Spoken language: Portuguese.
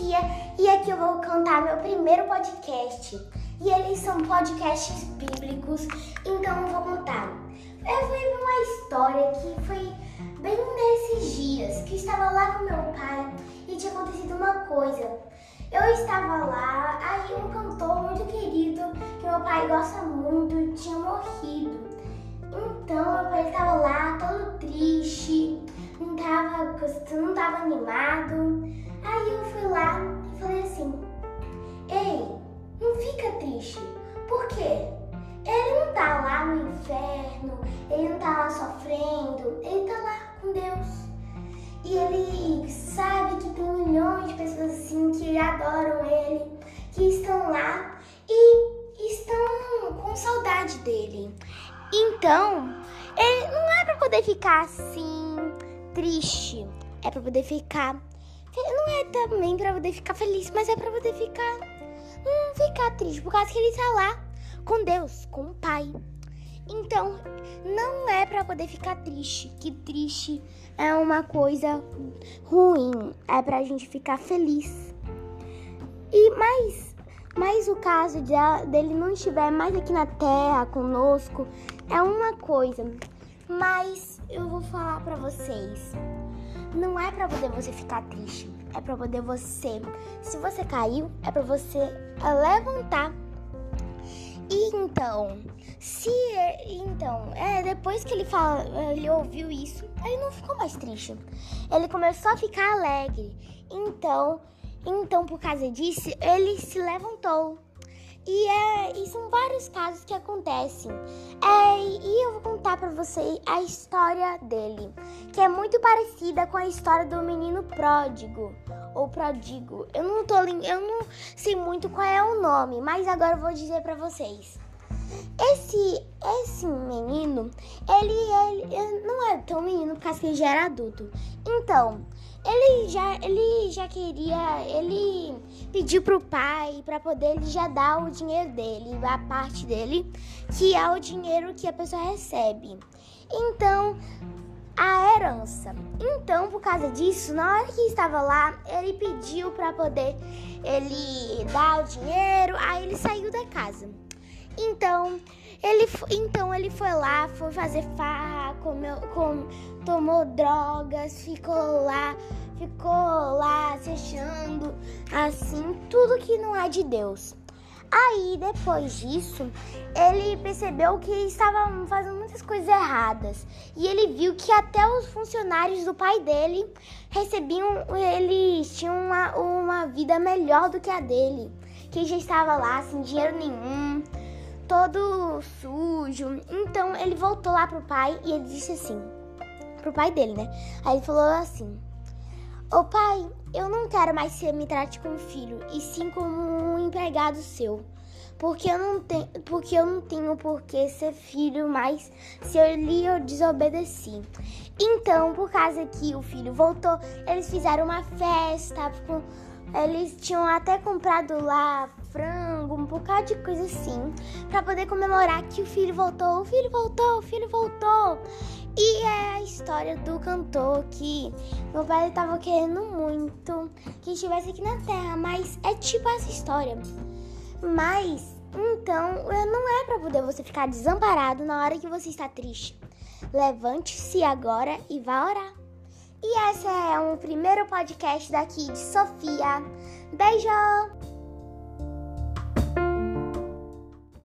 Sofia e aqui eu vou contar meu primeiro podcast. E eles são podcasts bíblicos, então eu vou contar. Eu fui ver uma história que foi bem nesses dias, que estava lá com meu pai e tinha acontecido uma coisa. Eu estava lá, aí um cantor muito querido, que meu pai gosta muito, tinha morrido. Então meu pai estava lá, todo triste, não estava não tava animado. Aí eu fui lá e falei assim: Ei, não fica triste. Por quê? Ele não tá lá no inferno, ele não tá lá sofrendo, ele tá lá com Deus. E ele sabe que tem milhões de pessoas assim que adoram ele, que estão lá e estão com saudade dele. Então, ele não é para poder ficar assim triste, é para poder ficar não é também para poder ficar feliz, mas é para poder ficar não ficar triste, por causa que ele está lá com Deus, com o Pai. Então, não é para poder ficar triste, que triste é uma coisa ruim, é pra gente ficar feliz. E mais, mais o caso de, dele não estiver mais aqui na terra conosco é uma coisa, mas eu vou falar para vocês. Não é para poder você ficar triste, é para poder você, se você caiu, é para você levantar e então, se então, é depois que ele fala, ele ouviu isso, ele não ficou mais triste. Ele começou a ficar alegre. Então, então por causa disso, ele se levantou. E, é, e são vários casos que acontecem. É, e eu vou contar para você a história dele, que é muito parecida com a história do menino pródigo ou prodigo. Eu não tô eu não sei muito qual é o nome, mas agora eu vou dizer para vocês. Esse esse menino, ele, ele, não é tão menino porque ele já era adulto. Então, ele já, ele já queria, ele pediu pro pai para poder ele já dar o dinheiro dele, a parte dele, que é o dinheiro que a pessoa recebe. Então, a herança. Então, por causa disso, na hora que estava lá, ele pediu para poder ele dar o dinheiro, aí ele saiu da casa. Então, ele, então ele foi lá, foi fazer farra, comeu, com, tomou drogas, ficou lá, ficou lá se achando assim, tudo que não é de Deus. Aí, depois disso, ele percebeu que estavam fazendo muitas coisas erradas. E ele viu que até os funcionários do pai dele recebiam, eles tinham uma, uma vida melhor do que a dele. Que já estava lá sem dinheiro nenhum, todo sujo. Então ele voltou lá pro pai e ele disse assim: pro pai dele, né? Aí ele falou assim: Ô pai, eu não quero mais que você me trate como filho, e sim como um empregado seu. Porque eu não tenho, porque eu não tenho por que ser filho, mas se eu lhe desobedeci. Então, por causa que o filho voltou, eles fizeram uma festa, eles tinham até comprado lá frango, um bocado de coisa assim, para poder comemorar que o filho voltou. O filho voltou, o filho voltou. E é a história do cantor que meu pai estava querendo muito que estivesse aqui na Terra, mas é tipo essa história. Mas então não é para poder você ficar desamparado na hora que você está triste. Levante-se agora e vá orar. E esse é um primeiro podcast daqui de Sofia. Beijo!